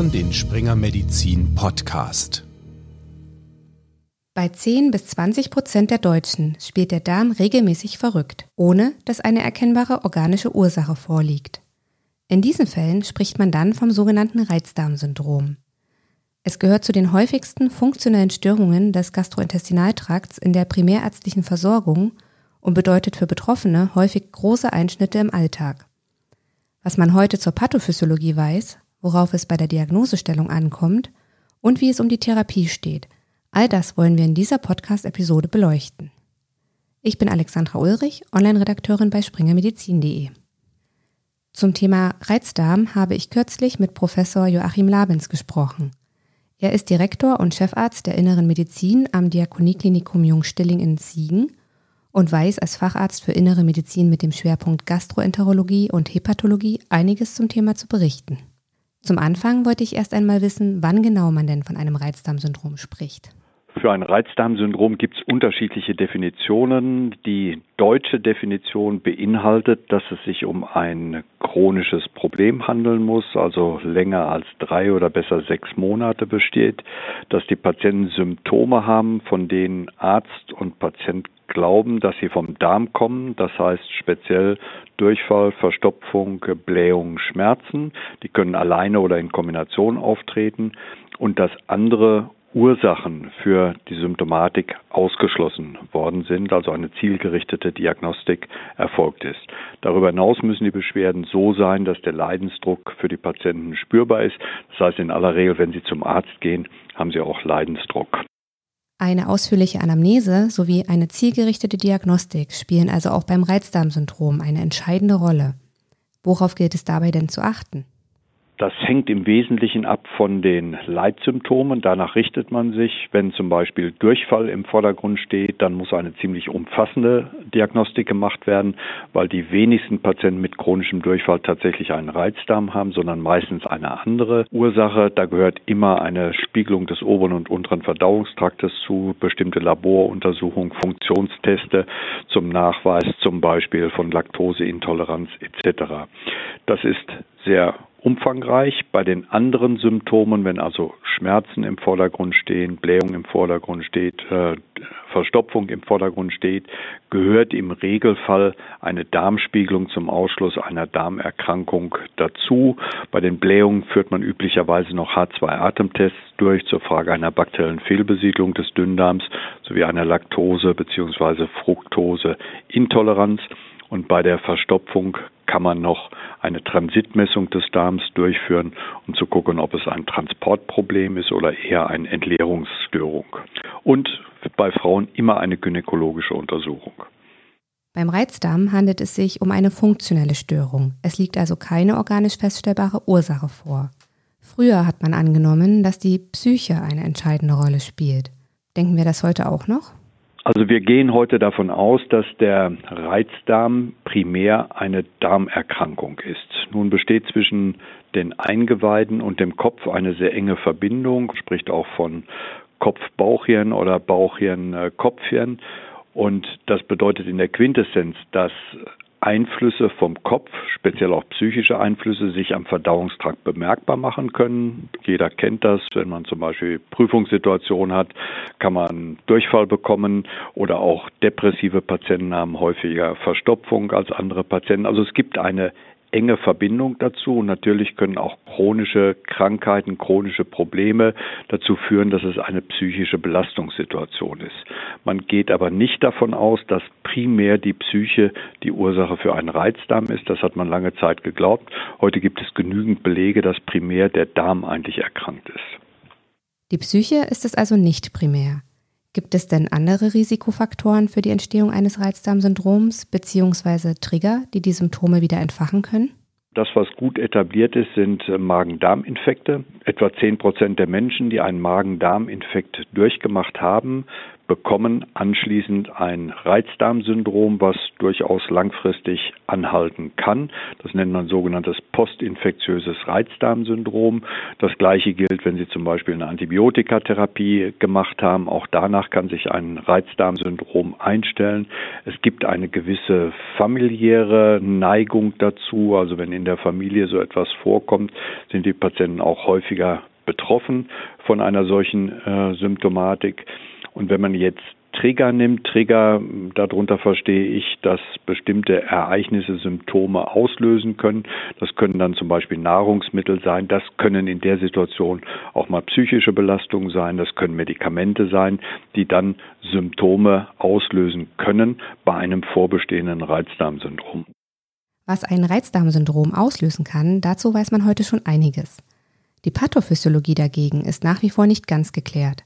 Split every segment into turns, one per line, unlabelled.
hören den Springer Medizin Podcast.
Bei 10 bis 20 Prozent der Deutschen spielt der Darm regelmäßig verrückt, ohne dass eine erkennbare organische Ursache vorliegt. In diesen Fällen spricht man dann vom sogenannten Reizdarmsyndrom. Es gehört zu den häufigsten funktionellen Störungen des Gastrointestinaltrakts in der primärärztlichen Versorgung und bedeutet für Betroffene häufig große Einschnitte im Alltag. Was man heute zur Pathophysiologie weiß, worauf es bei der Diagnosestellung ankommt und wie es um die Therapie steht, all das wollen wir in dieser Podcast-Episode beleuchten. Ich bin Alexandra Ulrich, Online-Redakteurin bei springermedizin.de. Zum Thema Reizdarm habe ich kürzlich mit Professor Joachim Labens gesprochen. Er ist Direktor und Chefarzt der Inneren Medizin am Diakonieklinikum Jungstilling in Siegen und weiß als Facharzt für Innere Medizin mit dem Schwerpunkt Gastroenterologie und Hepatologie einiges zum Thema zu berichten. Zum Anfang wollte ich erst einmal wissen, wann genau man denn von einem Reizdarmsyndrom spricht.
Für ein Reizdarmsyndrom gibt es unterschiedliche Definitionen. Die deutsche Definition beinhaltet, dass es sich um ein chronisches Problem handeln muss, also länger als drei oder besser sechs Monate besteht, dass die Patienten Symptome haben, von denen Arzt und Patient glauben, dass sie vom Darm kommen, das heißt speziell Durchfall, Verstopfung, Blähung, Schmerzen. Die können alleine oder in Kombination auftreten und dass andere Ursachen für die Symptomatik ausgeschlossen worden sind, also eine zielgerichtete Diagnostik erfolgt ist. Darüber hinaus müssen die Beschwerden so sein, dass der Leidensdruck für die Patienten spürbar ist. Das heißt, in aller Regel, wenn sie zum Arzt gehen, haben sie auch Leidensdruck.
Eine ausführliche Anamnese sowie eine zielgerichtete Diagnostik spielen also auch beim Reizdarmsyndrom eine entscheidende Rolle. Worauf gilt es dabei denn zu achten?
Das hängt im Wesentlichen ab von den Leitsymptomen. Danach richtet man sich. Wenn zum Beispiel Durchfall im Vordergrund steht, dann muss eine ziemlich umfassende Diagnostik gemacht werden, weil die wenigsten Patienten mit chronischem Durchfall tatsächlich einen Reizdarm haben, sondern meistens eine andere Ursache. Da gehört immer eine Spiegelung des oberen und unteren Verdauungstraktes zu, bestimmte Laboruntersuchungen, Funktionsteste zum Nachweis zum Beispiel von Laktoseintoleranz etc. Das ist sehr umfangreich. Bei den anderen Symptomen, wenn also Schmerzen im Vordergrund stehen, Blähung im Vordergrund steht, äh, Verstopfung im Vordergrund steht, gehört im Regelfall eine Darmspiegelung zum Ausschluss einer Darmerkrankung dazu. Bei den Blähungen führt man üblicherweise noch H2-Atemtests durch zur Frage einer bakteriellen Fehlbesiedlung des Dünndarms sowie einer Laktose- bzw. Fructoseintoleranz. Und bei der Verstopfung kann man noch eine Transitmessung des Darms durchführen, um zu gucken, ob es ein Transportproblem ist oder eher eine Entleerungsstörung. Und bei Frauen immer eine gynäkologische Untersuchung.
Beim Reizdarm handelt es sich um eine funktionelle Störung. Es liegt also keine organisch feststellbare Ursache vor. Früher hat man angenommen, dass die Psyche eine entscheidende Rolle spielt. Denken wir das heute auch noch?
Also wir gehen heute davon aus, dass der Reizdarm primär eine Darmerkrankung ist. Nun besteht zwischen den Eingeweiden und dem Kopf eine sehr enge Verbindung, spricht auch von Kopf-Bauchhirn oder Bauchhirn-Kopfhirn. Und das bedeutet in der Quintessenz, dass Einflüsse vom Kopf, speziell auch psychische Einflüsse, sich am Verdauungstrakt bemerkbar machen können. Jeder kennt das, wenn man zum Beispiel Prüfungssituationen hat, kann man Durchfall bekommen oder auch depressive Patienten haben häufiger Verstopfung als andere Patienten. Also es gibt eine enge Verbindung dazu. Und natürlich können auch chronische Krankheiten, chronische Probleme dazu führen, dass es eine psychische Belastungssituation ist. Man geht aber nicht davon aus, dass primär die Psyche die Ursache für einen Reizdarm ist. Das hat man lange Zeit geglaubt. Heute gibt es genügend Belege, dass primär der Darm eigentlich erkrankt ist.
Die Psyche ist es also nicht primär. Gibt es denn andere Risikofaktoren für die Entstehung eines Reizdarmsyndroms bzw. Trigger, die die Symptome wieder entfachen können?
Das, was gut etabliert ist, sind äh, Magen-Darm-Infekte. Etwa 10 Prozent der Menschen, die einen Magen-Darm-Infekt durchgemacht haben, bekommen anschließend ein Reizdarmsyndrom, was durchaus langfristig anhalten kann. Das nennt man sogenanntes postinfektiöses Reizdarmsyndrom. Das gleiche gilt, wenn Sie zum Beispiel eine Antibiotikatherapie gemacht haben. Auch danach kann sich ein Reizdarmsyndrom einstellen. Es gibt eine gewisse familiäre Neigung dazu. Also wenn in der Familie so etwas vorkommt, sind die Patienten auch häufiger betroffen von einer solchen äh, Symptomatik. Und wenn man jetzt Trigger nimmt, Trigger, darunter verstehe ich, dass bestimmte Ereignisse Symptome auslösen können. Das können dann zum Beispiel Nahrungsmittel sein. Das können in der Situation auch mal psychische Belastungen sein. Das können Medikamente sein, die dann Symptome auslösen können bei einem vorbestehenden Reizdarmsyndrom.
Was ein Reizdarmsyndrom auslösen kann, dazu weiß man heute schon einiges. Die Pathophysiologie dagegen ist nach wie vor nicht ganz geklärt.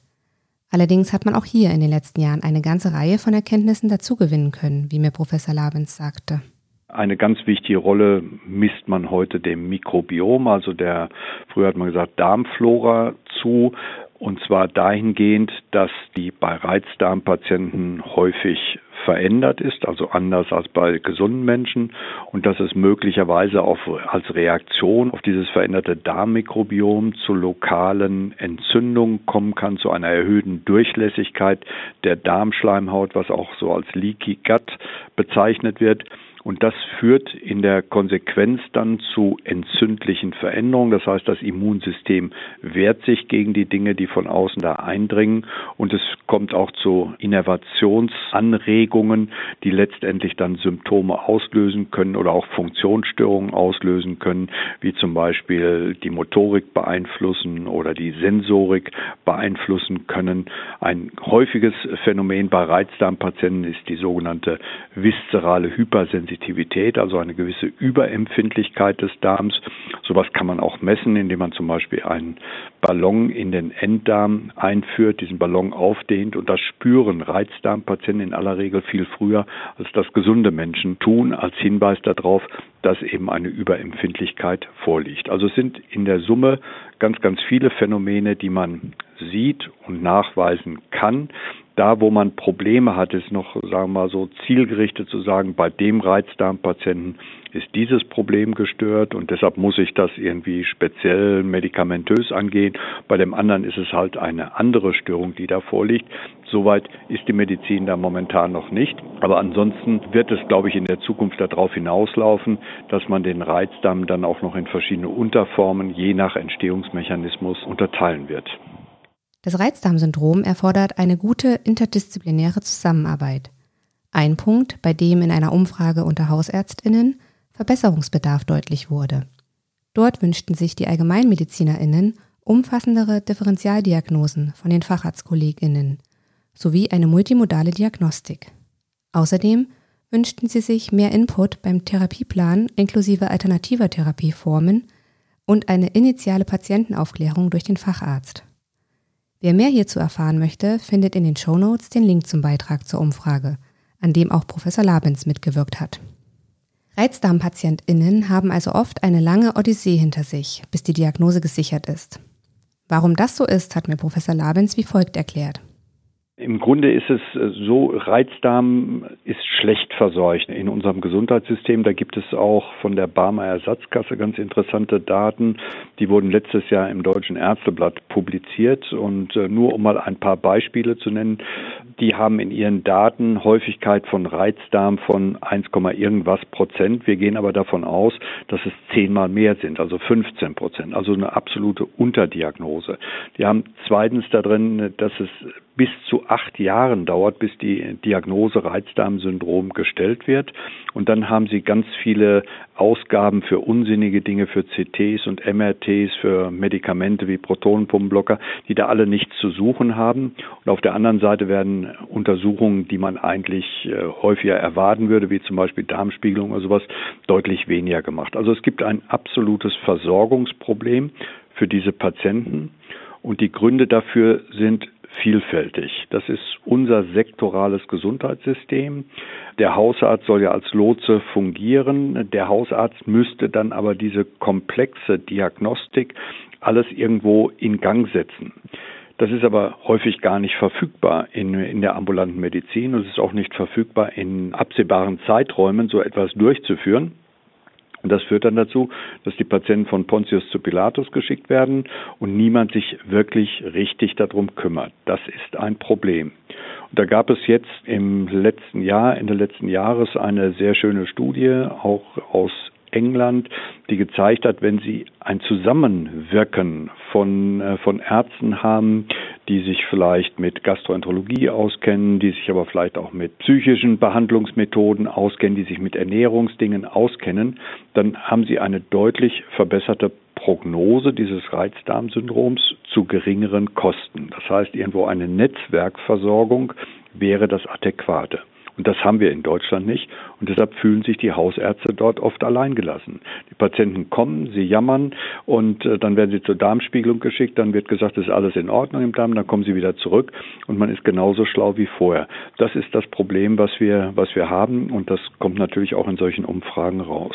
Allerdings hat man auch hier in den letzten Jahren eine ganze Reihe von Erkenntnissen dazugewinnen können, wie mir Professor Labens sagte.
Eine ganz wichtige Rolle misst man heute dem Mikrobiom, also der, früher hat man gesagt, Darmflora zu. Und zwar dahingehend, dass die bei Reizdarmpatienten häufig verändert ist, also anders als bei gesunden Menschen und dass es möglicherweise auch als Reaktion auf dieses veränderte Darmmikrobiom zu lokalen Entzündungen kommen kann, zu einer erhöhten Durchlässigkeit der Darmschleimhaut, was auch so als Leaky Gut bezeichnet wird. Und das führt in der Konsequenz dann zu entzündlichen Veränderungen. Das heißt, das Immunsystem wehrt sich gegen die Dinge, die von außen da eindringen. Und es kommt auch zu Innervationsanregungen, die letztendlich dann Symptome auslösen können oder auch Funktionsstörungen auslösen können, wie zum Beispiel die Motorik beeinflussen oder die Sensorik beeinflussen können. Ein häufiges Phänomen bei Reizdarmpatienten ist die sogenannte viszerale Hypersensitivität. Sensitivität, also eine gewisse Überempfindlichkeit des Darms. Sowas kann man auch messen, indem man zum Beispiel einen Ballon in den Enddarm einführt, diesen Ballon aufdehnt und das spüren Reizdarmpatienten in aller Regel viel früher, als das gesunde Menschen tun, als Hinweis darauf, dass eben eine Überempfindlichkeit vorliegt. Also es sind in der Summe ganz, ganz viele Phänomene, die man sieht und nachweisen kann. Da, wo man Probleme hat, ist noch, sagen wir mal so, zielgerichtet zu sagen, bei dem Reizdarmpatienten ist dieses Problem gestört und deshalb muss ich das irgendwie speziell medikamentös angehen. Bei dem anderen ist es halt eine andere Störung, die da vorliegt. Soweit ist die Medizin da momentan noch nicht. Aber ansonsten wird es, glaube ich, in der Zukunft darauf hinauslaufen, dass man den Reizdarm dann auch noch in verschiedene Unterformen je nach Entstehungsmechanismus unterteilen wird.
Das Reizdarmsyndrom erfordert eine gute interdisziplinäre Zusammenarbeit. Ein Punkt, bei dem in einer Umfrage unter Hausärztinnen Verbesserungsbedarf deutlich wurde. Dort wünschten sich die Allgemeinmedizinerinnen umfassendere Differentialdiagnosen von den Facharztkolleginnen sowie eine multimodale Diagnostik. Außerdem wünschten sie sich mehr Input beim Therapieplan inklusive alternativer Therapieformen und eine initiale Patientenaufklärung durch den Facharzt. Wer mehr hierzu erfahren möchte, findet in den Show Notes den Link zum Beitrag zur Umfrage, an dem auch Professor Labens mitgewirkt hat. ReizdarmpatientInnen haben also oft eine lange Odyssee hinter sich, bis die Diagnose gesichert ist. Warum das so ist, hat mir Professor Labens wie folgt erklärt.
Im Grunde ist es äh, so, Reizdarm ist schlecht verseucht in unserem Gesundheitssystem. Da gibt es auch von der Barmer Ersatzkasse ganz interessante Daten. Die wurden letztes Jahr im Deutschen Ärzteblatt publiziert. Und äh, nur um mal ein paar Beispiele zu nennen, die haben in ihren Daten Häufigkeit von Reizdarm von 1, irgendwas Prozent. Wir gehen aber davon aus, dass es zehnmal mehr sind, also 15 Prozent, also eine absolute Unterdiagnose. Die haben zweitens da drin, dass es bis zu acht Jahren dauert, bis die Diagnose Reizdarmsyndrom gestellt wird. Und dann haben sie ganz viele Ausgaben für unsinnige Dinge, für CTs und MRTs, für Medikamente wie Protonenpumpenblocker, die da alle nichts zu suchen haben. Und auf der anderen Seite werden Untersuchungen, die man eigentlich äh, häufiger erwarten würde, wie zum Beispiel Darmspiegelung oder sowas, deutlich weniger gemacht. Also es gibt ein absolutes Versorgungsproblem für diese Patienten. Und die Gründe dafür sind vielfältig. Das ist unser sektorales Gesundheitssystem. Der Hausarzt soll ja als Lotse fungieren. Der Hausarzt müsste dann aber diese komplexe Diagnostik alles irgendwo in Gang setzen. Das ist aber häufig gar nicht verfügbar in, in der ambulanten Medizin und es ist auch nicht verfügbar in absehbaren Zeiträumen, so etwas durchzuführen. Und das führt dann dazu, dass die Patienten von Pontius zu Pilatus geschickt werden und niemand sich wirklich richtig darum kümmert. Das ist ein Problem. Und da gab es jetzt im letzten Jahr, Ende letzten Jahres, eine sehr schöne Studie, auch aus England, die gezeigt hat, wenn Sie ein Zusammenwirken von, äh, von Ärzten haben, die sich vielleicht mit Gastroenterologie auskennen, die sich aber vielleicht auch mit psychischen Behandlungsmethoden auskennen, die sich mit Ernährungsdingen auskennen, dann haben Sie eine deutlich verbesserte Prognose dieses Reizdarmsyndroms zu geringeren Kosten. Das heißt, irgendwo eine Netzwerkversorgung wäre das Adäquate. Und das haben wir in Deutschland nicht. Und deshalb fühlen sich die Hausärzte dort oft alleingelassen. Die Patienten kommen, sie jammern und äh, dann werden sie zur Darmspiegelung geschickt. Dann wird gesagt, es ist alles in Ordnung im Darm. Dann kommen sie wieder zurück und man ist genauso schlau wie vorher. Das ist das Problem, was wir, was wir haben. Und das kommt natürlich auch in solchen Umfragen raus.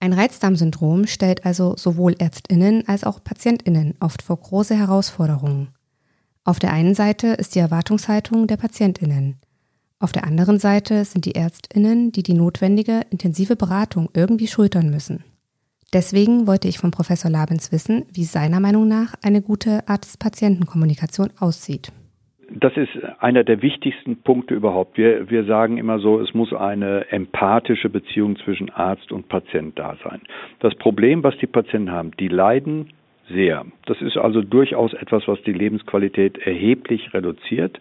Ein Reizdarmsyndrom stellt also sowohl Ärztinnen als auch Patientinnen oft vor große Herausforderungen. Auf der einen Seite ist die Erwartungshaltung der Patientinnen. Auf der anderen Seite sind die Ärztinnen, die die notwendige intensive Beratung irgendwie schultern müssen. Deswegen wollte ich von Professor Labens wissen, wie seiner Meinung nach eine gute Arzt-Patienten-Kommunikation aussieht.
Das ist einer der wichtigsten Punkte überhaupt. Wir, wir sagen immer so, es muss eine empathische Beziehung zwischen Arzt und Patient da sein. Das Problem, was die Patienten haben, die leiden sehr. Das ist also durchaus etwas, was die Lebensqualität erheblich reduziert.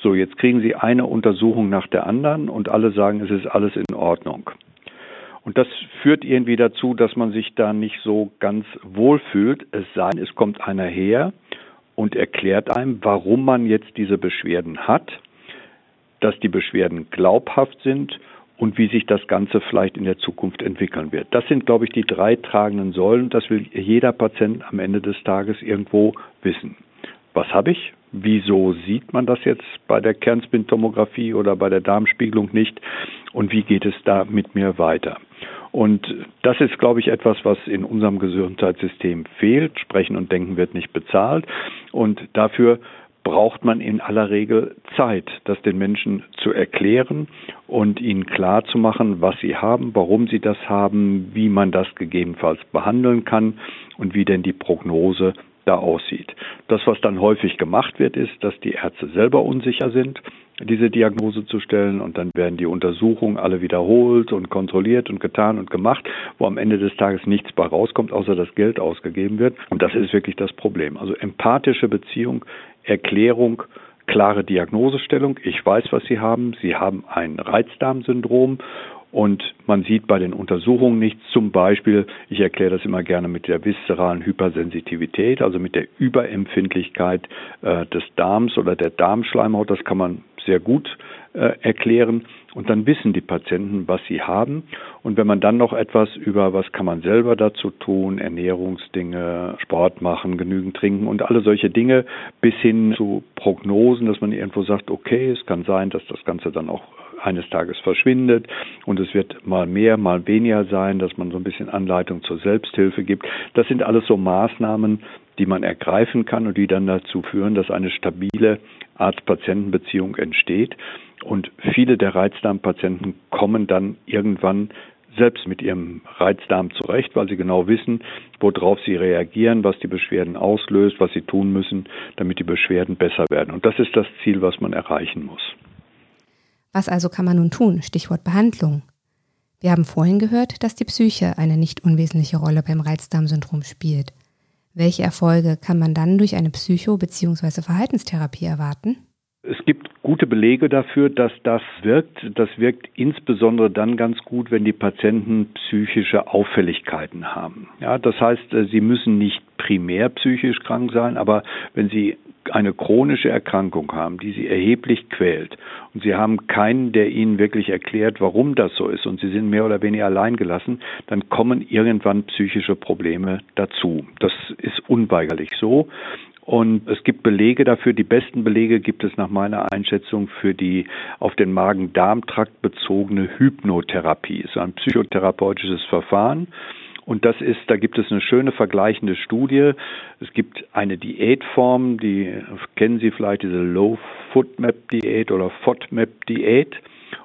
So, jetzt kriegen Sie eine Untersuchung nach der anderen und alle sagen, es ist alles in Ordnung. Und das führt irgendwie dazu, dass man sich da nicht so ganz wohl fühlt. Es sei denn, es kommt einer her und erklärt einem, warum man jetzt diese Beschwerden hat, dass die Beschwerden glaubhaft sind und wie sich das Ganze vielleicht in der Zukunft entwickeln wird. Das sind, glaube ich, die drei tragenden Säulen. Das will jeder Patient am Ende des Tages irgendwo wissen. Was habe ich? Wieso sieht man das jetzt bei der Kernspintomographie oder bei der Darmspiegelung nicht? Und wie geht es da mit mir weiter? Und das ist, glaube ich, etwas, was in unserem Gesundheitssystem fehlt. Sprechen und Denken wird nicht bezahlt. Und dafür braucht man in aller Regel Zeit, das den Menschen zu erklären und ihnen klar zu machen, was sie haben, warum sie das haben, wie man das gegebenenfalls behandeln kann und wie denn die Prognose da aussieht. Das, was dann häufig gemacht wird, ist, dass die Ärzte selber unsicher sind, diese Diagnose zu stellen und dann werden die Untersuchungen alle wiederholt und kontrolliert und getan und gemacht, wo am Ende des Tages nichts bei rauskommt, außer das Geld ausgegeben wird. Und das ist wirklich das Problem. Also empathische Beziehung, Erklärung, klare Diagnosestellung. Ich weiß, was Sie haben. Sie haben ein Reizdarmsyndrom und man sieht bei den Untersuchungen nichts, zum Beispiel, ich erkläre das immer gerne mit der viszeralen Hypersensitivität, also mit der Überempfindlichkeit äh, des Darms oder der Darmschleimhaut. Das kann man sehr gut äh, erklären. Und dann wissen die Patienten, was sie haben. Und wenn man dann noch etwas über, was kann man selber dazu tun, Ernährungsdinge, Sport machen, genügend trinken und alle solche Dinge, bis hin zu Prognosen, dass man irgendwo sagt, okay, es kann sein, dass das Ganze dann auch eines Tages verschwindet und es wird mal mehr, mal weniger sein, dass man so ein bisschen Anleitung zur Selbsthilfe gibt. Das sind alles so Maßnahmen, die man ergreifen kann und die dann dazu führen, dass eine stabile Arzt-Patienten-Beziehung entsteht. Und viele der Reizdarmpatienten kommen dann irgendwann selbst mit ihrem Reizdarm zurecht, weil sie genau wissen, worauf sie reagieren, was die Beschwerden auslöst, was sie tun müssen, damit die Beschwerden besser werden. Und das ist das Ziel, was man erreichen muss.
Was also kann man nun tun? Stichwort Behandlung. Wir haben vorhin gehört, dass die Psyche eine nicht unwesentliche Rolle beim Reizdarmsyndrom spielt. Welche Erfolge kann man dann durch eine Psycho- bzw. Verhaltenstherapie erwarten?
Es gibt gute Belege dafür, dass das wirkt. Das wirkt insbesondere dann ganz gut, wenn die Patienten psychische Auffälligkeiten haben. Ja, das heißt, äh, sie müssen nicht primär psychisch krank sein, aber wenn sie eine chronische Erkrankung haben, die sie erheblich quält und sie haben keinen, der ihnen wirklich erklärt, warum das so ist und sie sind mehr oder weniger allein gelassen, dann kommen irgendwann psychische Probleme dazu. Das ist unweigerlich so. Und es gibt Belege dafür, die besten Belege gibt es nach meiner Einschätzung für die auf den Magen-Darm-Trakt bezogene Hypnotherapie. Es ist ein psychotherapeutisches Verfahren. Und das ist, da gibt es eine schöne vergleichende Studie. Es gibt eine Diätform, die kennen Sie vielleicht, diese Low Foodmap Diät oder FODMAP Diät.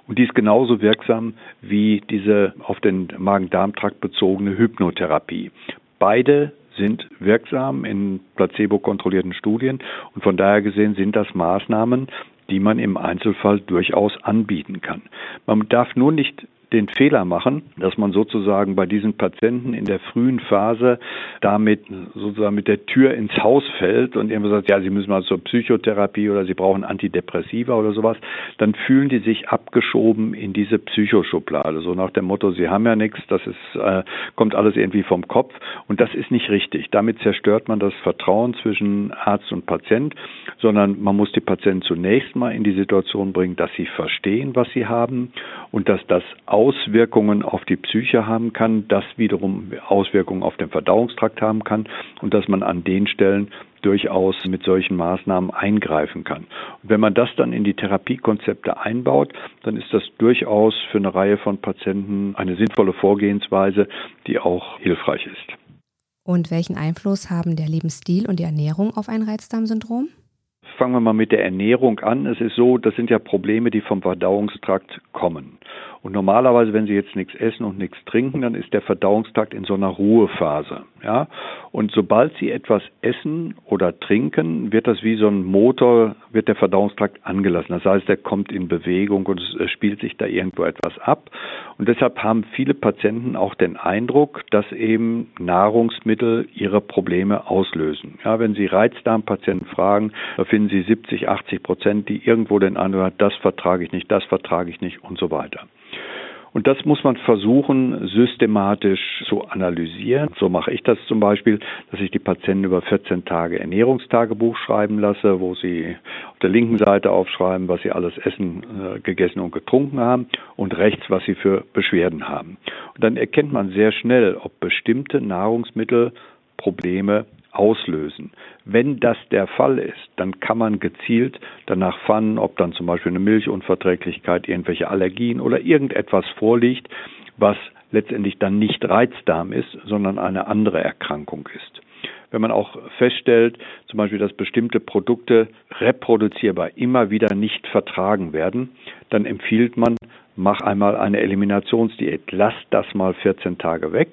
Und die ist genauso wirksam wie diese auf den Magen-Darm-Trakt bezogene Hypnotherapie. Beide sind wirksam in placebo-kontrollierten Studien und von daher gesehen sind das Maßnahmen, die man im Einzelfall durchaus anbieten kann. Man darf nur nicht den Fehler machen, dass man sozusagen bei diesen Patienten in der frühen Phase damit sozusagen mit der Tür ins Haus fällt und irgendwo sagt, ja, sie müssen mal zur Psychotherapie oder sie brauchen Antidepressiva oder sowas, dann fühlen die sich abgeschoben in diese Psychoschublade. So nach dem Motto, sie haben ja nichts, das ist, äh, kommt alles irgendwie vom Kopf und das ist nicht richtig. Damit zerstört man das Vertrauen zwischen Arzt und Patient, sondern man muss die Patienten zunächst mal in die Situation bringen, dass sie verstehen, was sie haben und dass das auch Auswirkungen auf die Psyche haben kann, das wiederum Auswirkungen auf den Verdauungstrakt haben kann und dass man an den Stellen durchaus mit solchen Maßnahmen eingreifen kann. Und wenn man das dann in die Therapiekonzepte einbaut, dann ist das durchaus für eine Reihe von Patienten eine sinnvolle Vorgehensweise, die auch hilfreich ist.
Und welchen Einfluss haben der Lebensstil und die Ernährung auf ein Reizdarmsyndrom?
Fangen wir mal mit der Ernährung an. Es ist so, das sind ja Probleme, die vom Verdauungstrakt kommen. Und normalerweise, wenn Sie jetzt nichts essen und nichts trinken, dann ist der Verdauungstrakt in so einer Ruhephase. Ja? Und sobald Sie etwas essen oder trinken, wird das wie so ein Motor, wird der Verdauungstrakt angelassen. Das heißt, er kommt in Bewegung und es spielt sich da irgendwo etwas ab. Und deshalb haben viele Patienten auch den Eindruck, dass eben Nahrungsmittel ihre Probleme auslösen. Ja, wenn Sie Reizdarmpatienten fragen, da finden Sie 70, 80 Prozent, die irgendwo den Eindruck haben, das vertrage ich nicht, das vertrage ich nicht und so weiter. Und das muss man versuchen, systematisch zu analysieren. So mache ich das zum Beispiel, dass ich die Patienten über 14 Tage Ernährungstagebuch schreiben lasse, wo sie auf der linken Seite aufschreiben, was sie alles essen, äh, gegessen und getrunken haben und rechts, was sie für Beschwerden haben. Und dann erkennt man sehr schnell, ob bestimmte Nahrungsmittel Probleme auslösen. Wenn das der Fall ist, dann kann man gezielt danach fanden, ob dann zum Beispiel eine Milchunverträglichkeit, irgendwelche Allergien oder irgendetwas vorliegt, was letztendlich dann nicht Reizdarm ist, sondern eine andere Erkrankung ist. Wenn man auch feststellt, zum Beispiel, dass bestimmte Produkte reproduzierbar immer wieder nicht vertragen werden, dann empfiehlt man, mach einmal eine Eliminationsdiät. Lass das mal 14 Tage weg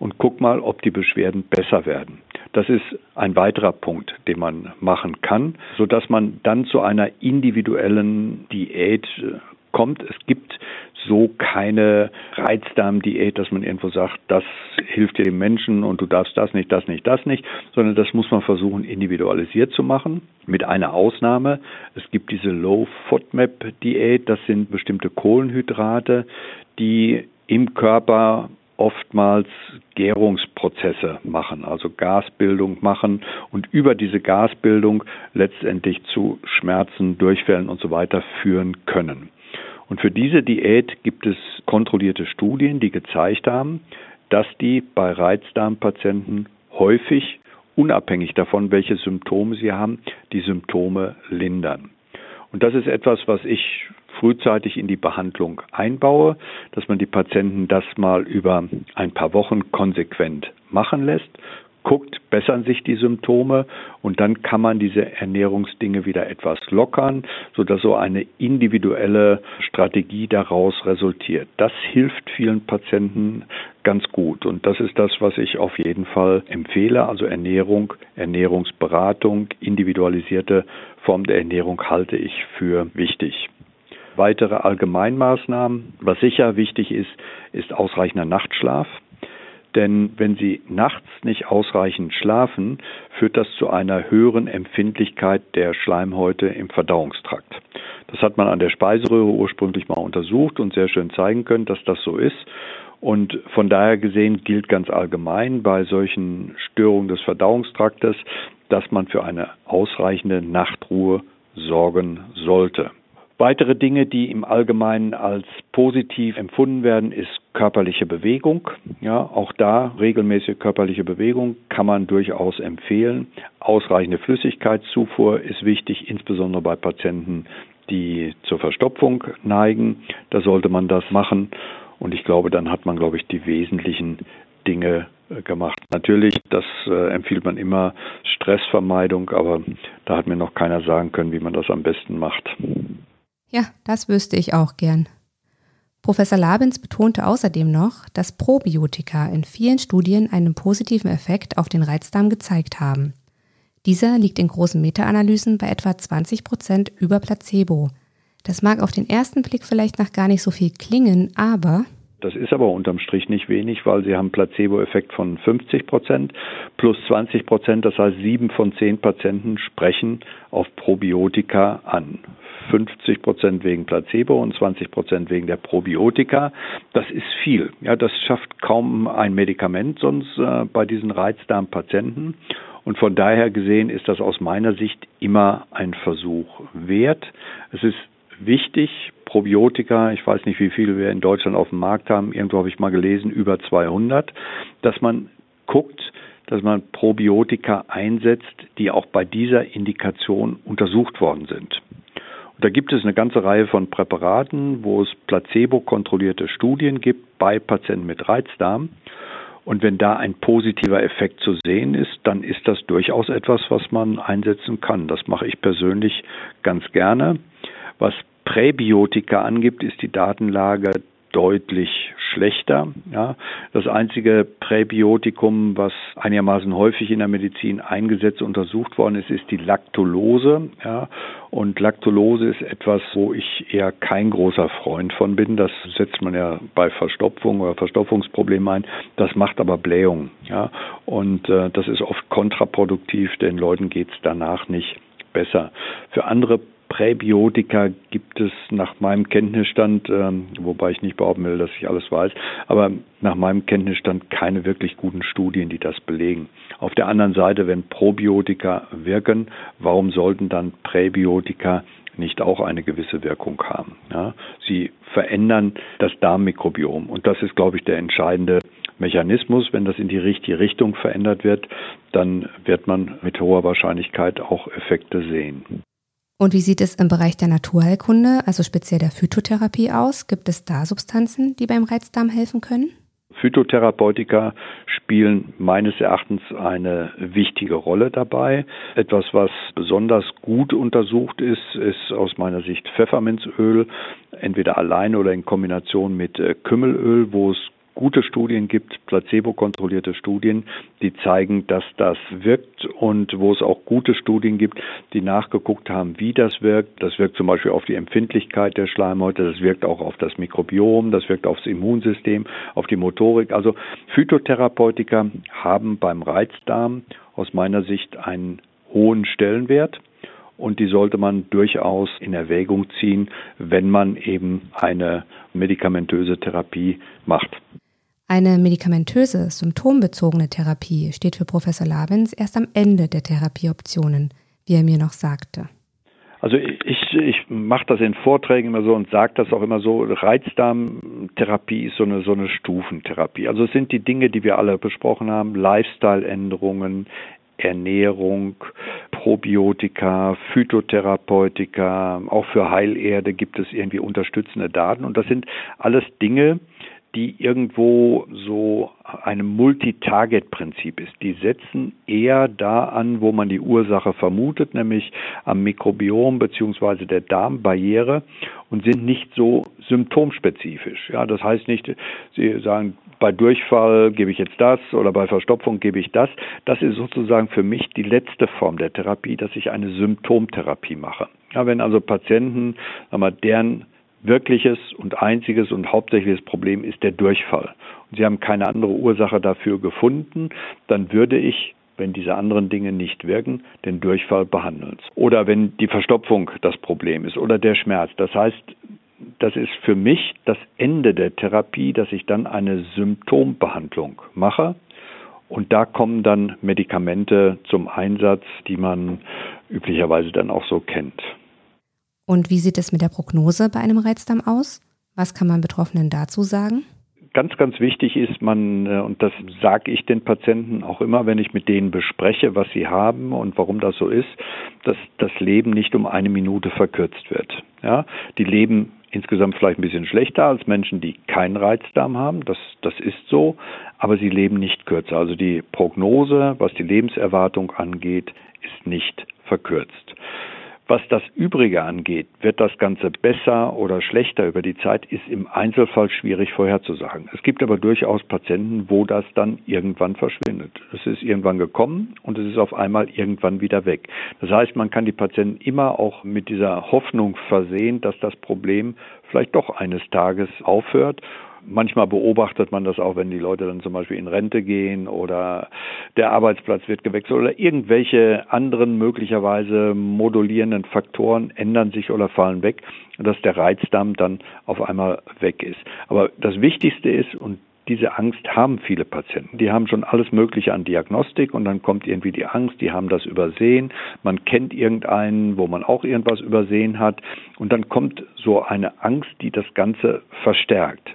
und guck mal, ob die Beschwerden besser werden. Das ist ein weiterer Punkt, den man machen kann, so dass man dann zu einer individuellen Diät äh, kommt. Es gibt so keine Reizdarmdiät, dass man irgendwo sagt, das hilft dir dem Menschen und du darfst das nicht, das nicht, das nicht, sondern das muss man versuchen individualisiert zu machen. Mit einer Ausnahme. Es gibt diese Low FODMAP Diät, das sind bestimmte Kohlenhydrate, die im Körper oftmals Gärungsprozesse machen, also Gasbildung machen und über diese Gasbildung letztendlich zu Schmerzen, Durchfällen und so weiter führen können. Und für diese Diät gibt es kontrollierte Studien, die gezeigt haben, dass die bei Reizdarmpatienten häufig, unabhängig davon, welche Symptome sie haben, die Symptome lindern. Und das ist etwas, was ich frühzeitig in die Behandlung einbaue, dass man die Patienten das mal über ein paar Wochen konsequent machen lässt, guckt, bessern sich die Symptome und dann kann man diese Ernährungsdinge wieder etwas lockern, sodass so eine individuelle Strategie daraus resultiert. Das hilft vielen Patienten ganz gut und das ist das, was ich auf jeden Fall empfehle. Also Ernährung, Ernährungsberatung, individualisierte Form der Ernährung halte ich für wichtig weitere Allgemeinmaßnahmen. Was sicher wichtig ist, ist ausreichender Nachtschlaf. Denn wenn Sie nachts nicht ausreichend schlafen, führt das zu einer höheren Empfindlichkeit der Schleimhäute im Verdauungstrakt. Das hat man an der Speiseröhre ursprünglich mal untersucht und sehr schön zeigen können, dass das so ist. Und von daher gesehen gilt ganz allgemein bei solchen Störungen des Verdauungstraktes, dass man für eine ausreichende Nachtruhe sorgen sollte. Weitere Dinge, die im Allgemeinen als positiv empfunden werden, ist körperliche Bewegung. Ja, auch da regelmäßige körperliche Bewegung kann man durchaus empfehlen. Ausreichende Flüssigkeitszufuhr ist wichtig, insbesondere bei Patienten, die zur Verstopfung neigen. Da sollte man das machen. Und ich glaube, dann hat man, glaube ich, die wesentlichen Dinge äh, gemacht. Natürlich, das äh, empfiehlt man immer, Stressvermeidung, aber da hat mir noch keiner sagen können, wie man das am besten macht.
Ja, das wüsste ich auch gern. Professor Labens betonte außerdem noch, dass Probiotika in vielen Studien einen positiven Effekt auf den Reizdarm gezeigt haben. Dieser liegt in großen Meta-Analysen bei etwa 20 Prozent über Placebo. Das mag auf den ersten Blick vielleicht nach gar nicht so viel klingen, aber
das ist aber unterm Strich nicht wenig, weil sie haben Placebo-Effekt von 50 Prozent plus 20 Prozent. Das heißt, sieben von zehn Patienten sprechen auf Probiotika an. 50 Prozent wegen Placebo und 20 Prozent wegen der Probiotika. Das ist viel. Ja, das schafft kaum ein Medikament sonst äh, bei diesen Reizdarmpatienten. Und von daher gesehen ist das aus meiner Sicht immer ein Versuch wert. Es ist wichtig, Probiotika, ich weiß nicht, wie viele wir in Deutschland auf dem Markt haben, irgendwo habe ich mal gelesen, über 200, dass man guckt, dass man Probiotika einsetzt, die auch bei dieser Indikation untersucht worden sind. Da gibt es eine ganze Reihe von Präparaten, wo es placebo-kontrollierte Studien gibt bei Patienten mit Reizdarm. Und wenn da ein positiver Effekt zu sehen ist, dann ist das durchaus etwas, was man einsetzen kann. Das mache ich persönlich ganz gerne. Was Präbiotika angibt, ist die Datenlage deutlich schlechter. Ja. Das einzige Präbiotikum, was einigermaßen häufig in der Medizin eingesetzt untersucht worden ist, ist die Lactulose. Ja. Und Lactulose ist etwas, wo ich eher kein großer Freund von bin. Das setzt man ja bei Verstopfung oder Verstopfungsproblemen ein. Das macht aber Blähung. Ja. Und äh, das ist oft kontraproduktiv. Den Leuten geht es danach nicht besser. Für andere Präbiotika gibt es nach meinem Kenntnisstand, ähm, wobei ich nicht behaupten will, dass ich alles weiß, aber nach meinem Kenntnisstand keine wirklich guten Studien, die das belegen. Auf der anderen Seite, wenn Probiotika wirken, warum sollten dann Präbiotika nicht auch eine gewisse Wirkung haben? Ja, sie verändern das Darmmikrobiom und das ist, glaube ich, der entscheidende Mechanismus. Wenn das in die richtige Richtung verändert wird, dann wird man mit hoher Wahrscheinlichkeit auch Effekte sehen.
Und wie sieht es im Bereich der Naturheilkunde, also speziell der Phytotherapie aus? Gibt es da Substanzen, die beim Reizdarm helfen können?
Phytotherapeutika spielen meines Erachtens eine wichtige Rolle dabei. Etwas, was besonders gut untersucht ist, ist aus meiner Sicht Pfefferminzöl, entweder alleine oder in Kombination mit äh, Kümmelöl, wo es gute Studien gibt, placebo-kontrollierte Studien, die zeigen, dass das wirkt und wo es auch gute Studien gibt, die nachgeguckt haben, wie das wirkt. Das wirkt zum Beispiel auf die Empfindlichkeit der Schleimhäute, das wirkt auch auf das Mikrobiom, das wirkt aufs Immunsystem, auf die Motorik. Also Phytotherapeutika haben beim Reizdarm aus meiner Sicht einen hohen Stellenwert und die sollte man durchaus in Erwägung ziehen, wenn man eben eine medikamentöse Therapie macht.
Eine medikamentöse, symptombezogene Therapie steht für Professor Lavens erst am Ende der Therapieoptionen, wie er mir noch sagte.
Also ich, ich mache das in Vorträgen immer so und sage das auch immer so, Reizdarmtherapie ist so eine, so eine Stufentherapie. Also es sind die Dinge, die wir alle besprochen haben, Lifestyle-Änderungen, Ernährung, Probiotika, Phytotherapeutika, auch für Heilerde gibt es irgendwie unterstützende Daten und das sind alles Dinge, die irgendwo so einem Multi-Target-Prinzip ist. Die setzen eher da an, wo man die Ursache vermutet, nämlich am Mikrobiom bzw. der Darmbarriere und sind nicht so symptomspezifisch. Ja, das heißt nicht, Sie sagen, bei Durchfall gebe ich jetzt das oder bei Verstopfung gebe ich das. Das ist sozusagen für mich die letzte Form der Therapie, dass ich eine Symptomtherapie mache. Ja, wenn also Patienten, sagen wir, deren wirkliches und einziges und hauptsächliches Problem ist der Durchfall. Und Sie haben keine andere Ursache dafür gefunden, dann würde ich wenn diese anderen Dinge nicht wirken, den Durchfall behandeln. Oder wenn die Verstopfung das Problem ist oder der Schmerz. Das heißt, das ist für mich das Ende der Therapie, dass ich dann eine Symptombehandlung mache. Und da kommen dann Medikamente zum Einsatz, die man üblicherweise dann auch so kennt.
Und wie sieht es mit der Prognose bei einem Reizdarm aus? Was kann man Betroffenen dazu sagen?
Ganz, ganz wichtig ist man, äh, und das sage ich den Patienten auch immer, wenn ich mit denen bespreche, was sie haben und warum das so ist, dass das Leben nicht um eine Minute verkürzt wird. Ja, die leben insgesamt vielleicht ein bisschen schlechter als Menschen, die keinen Reizdarm haben. Das, das ist so. Aber sie leben nicht kürzer. Also die Prognose, was die Lebenserwartung angeht, ist nicht verkürzt. Was das Übrige angeht, wird das Ganze besser oder schlechter über die Zeit, ist im Einzelfall schwierig vorherzusagen. Es gibt aber durchaus Patienten, wo das dann irgendwann verschwindet. Es ist irgendwann gekommen und es ist auf einmal irgendwann wieder weg. Das heißt, man kann die Patienten immer auch mit dieser Hoffnung versehen, dass das Problem vielleicht doch eines Tages aufhört Manchmal beobachtet man das auch, wenn die Leute dann zum Beispiel in Rente gehen oder der Arbeitsplatz wird gewechselt oder irgendwelche anderen möglicherweise modulierenden Faktoren ändern sich oder fallen weg, dass der Reizdarm dann auf einmal weg ist. Aber das Wichtigste ist, und diese Angst haben viele Patienten. Die haben schon alles Mögliche an Diagnostik und dann kommt irgendwie die Angst, die haben das übersehen. Man kennt irgendeinen, wo man auch irgendwas übersehen hat. Und dann kommt so eine Angst, die das Ganze verstärkt.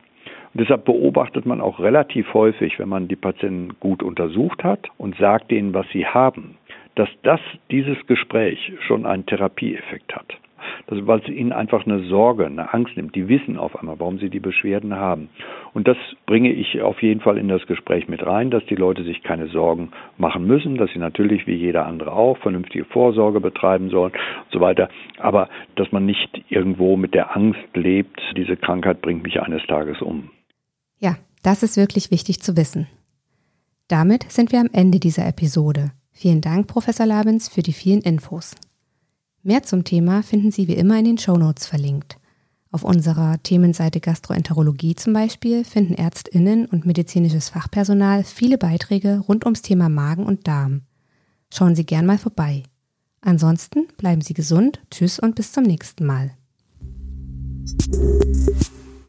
Und deshalb beobachtet man auch relativ häufig, wenn man die Patienten gut untersucht hat und sagt ihnen, was sie haben, dass das, dieses Gespräch schon einen Therapieeffekt hat. Das, weil es ihnen einfach eine Sorge, eine Angst nimmt. Die wissen auf einmal, warum sie die Beschwerden haben. Und das bringe ich auf jeden Fall in das Gespräch mit rein, dass die Leute sich keine Sorgen machen müssen, dass sie natürlich wie jeder andere auch vernünftige Vorsorge betreiben sollen und so weiter. Aber dass man nicht irgendwo mit der Angst lebt, diese Krankheit bringt mich eines Tages um.
Ja, das ist wirklich wichtig zu wissen. Damit sind wir am Ende dieser Episode. Vielen Dank, Professor Labens, für die vielen Infos. Mehr zum Thema finden Sie wie immer in den Shownotes verlinkt. Auf unserer Themenseite Gastroenterologie zum Beispiel finden Ärztinnen und medizinisches Fachpersonal viele Beiträge rund ums Thema Magen und Darm. Schauen Sie gern mal vorbei. Ansonsten bleiben Sie gesund, tschüss und bis zum nächsten Mal.